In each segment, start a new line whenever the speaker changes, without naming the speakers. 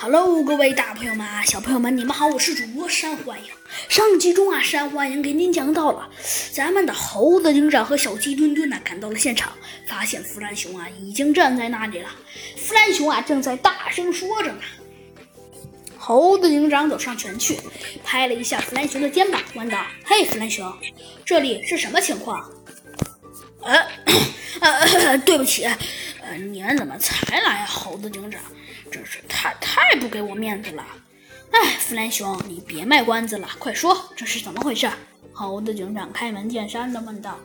Hello，各位大朋友们、小朋友们，你们好，我是主播山欢迎。上集中啊，山欢迎给您讲到了，咱们的猴子警长和小鸡墩墩呢赶到了现场，发现弗兰熊啊已经站在那里了。弗兰熊啊正在大声说着呢。猴子警长走上前去，拍了一下弗兰熊的肩膀，问道：“嘿，弗兰熊，这里是什么情况？”呃，呃，对不起，你们怎么才来，猴子警长？真是太太不给我面子了！哎，弗兰熊，你别卖关子了，快说这是怎么回事？猴子警长开门见山的问道。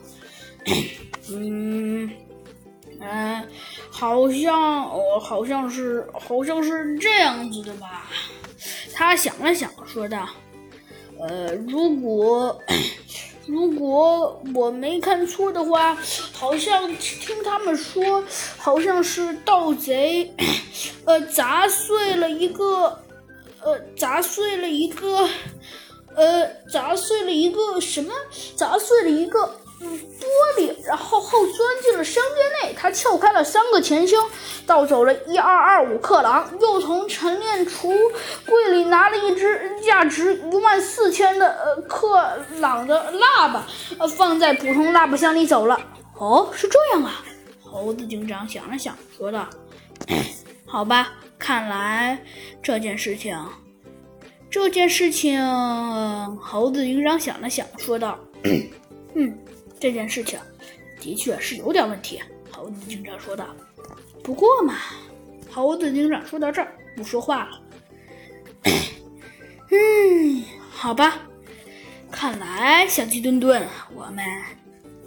嗯，呃，好像，哦，好像是，好像是这样子的吧？他想了想，说道：“呃，如果……”如果我没看错的话，好像听他们说，好像是盗贼，呃，砸碎了一个，呃，砸碎了一个，呃，砸碎了一个什么？砸碎了一个。玻璃，然后后钻进了商店。他撬开了三个钱箱，盗走了一二二五克朗，又从陈列橱柜里拿了一只价值一万四千的呃克朗的蜡笔，放在普通蜡笔箱里走了。哦，是这样啊！猴子警长想了想，说道：“好吧，看来这件事情，这件事情……”猴子警长想了想，说道：“嗯。”这件事情的确是有点问题，猴子警长说道。不过嘛，猴子警长说到这儿不说话了。嗯，好吧，看来小鸡墩墩，我们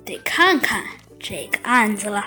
得看看这个案子了。